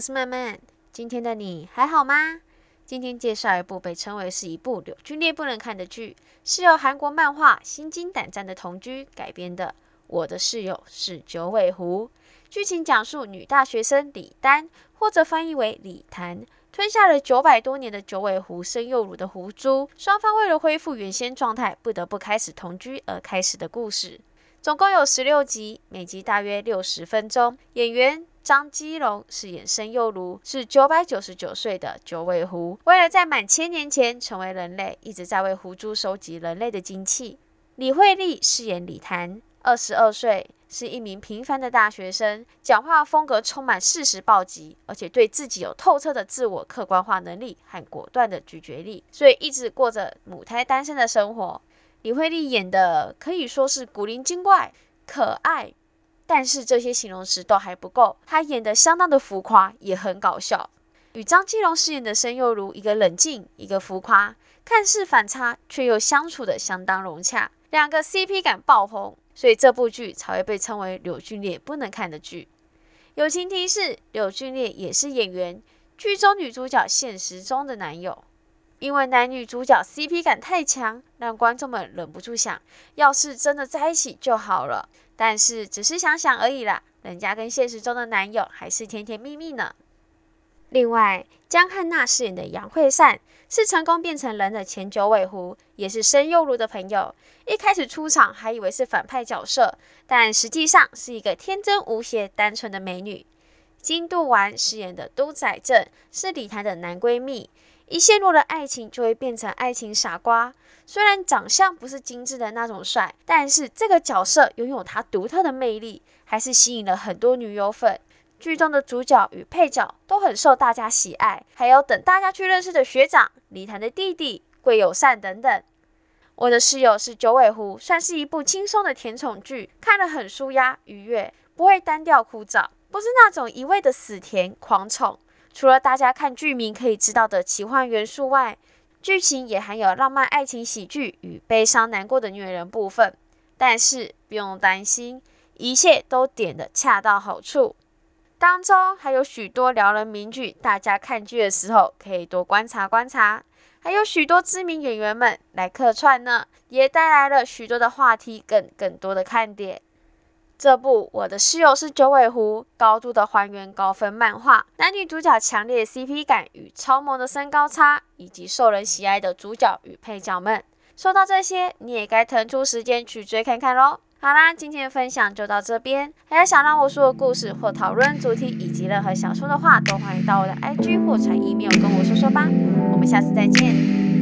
我是曼曼。今天的你还好吗？今天介绍一部被称为是一部柳俊烈不能看的剧，是由韩国漫画《心惊胆战的同居》改编的。我的室友是九尾狐。剧情讲述女大学生李丹，或者翻译为李檀，吞下了九百多年的九尾狐生幼乳的狐珠，双方为了恢复原先状态，不得不开始同居而开始的故事。总共有十六集，每集大约六十分钟。演员张基龙饰演生幼如，是九百九十九岁的九尾狐。为了在满千年前成为人类，一直在为狐珠收集人类的精气。李惠利饰演李潭，二十二岁，是一名平凡的大学生，讲话风格充满事实暴击，而且对自己有透彻的自我客观化能力和果断的拒绝力，所以一直过着母胎单身的生活。李惠利演的可以说是古灵精怪、可爱，但是这些形容词都还不够，她演的相当的浮夸，也很搞笑。与张基龙饰演的申幼如，一个冷静，一个浮夸，看似反差，却又相处的相当融洽，两个 CP 感爆棚，所以这部剧才会被称为柳俊烈不能看的剧。友情提示：柳俊烈也是演员，剧中女主角现实中的男友。因为男女主角 CP 感太强，让观众们忍不住想，要是真的在一起就好了。但是只是想想而已啦，人家跟现实中的男友还是甜甜蜜蜜呢。另外，江汉娜饰演的杨惠善是成功变成人的前九尾狐，也是申幼如的朋友。一开始出场还以为是反派角色，但实际上是一个天真无邪、单纯的美女。金度丸饰演的都仔正是李檀的男闺蜜。一陷入了爱情，就会变成爱情傻瓜。虽然长相不是精致的那种帅，但是这个角色拥有他独特的魅力，还是吸引了很多女友粉。剧中的主角与配角都很受大家喜爱，还有等大家去认识的学长李檀的弟弟桂友善等等。我的室友是九尾狐，算是一部轻松的甜宠剧，看了很舒压愉悦，不会单调枯燥，不是那种一味的死甜狂宠。除了大家看剧名可以知道的奇幻元素外，剧情也含有浪漫爱情喜剧与悲伤难过的虐人部分。但是不用担心，一切都点的恰到好处。当中还有许多撩人名句，大家看剧的时候可以多观察观察。还有许多知名演员们来客串呢，也带来了许多的话题，跟更多的看点。这部《我的室友是九尾狐》，高度的还原高分漫画，男女主角强烈 CP 感与超萌的身高差，以及受人喜爱的主角与配角们。说到这些，你也该腾出时间去追看看喽。好啦，今天的分享就到这边。还有想让我说的故事或讨论主题，以及任何想说的话，都欢迎到我的 IG 或传 email 跟我说说吧。我们下次再见。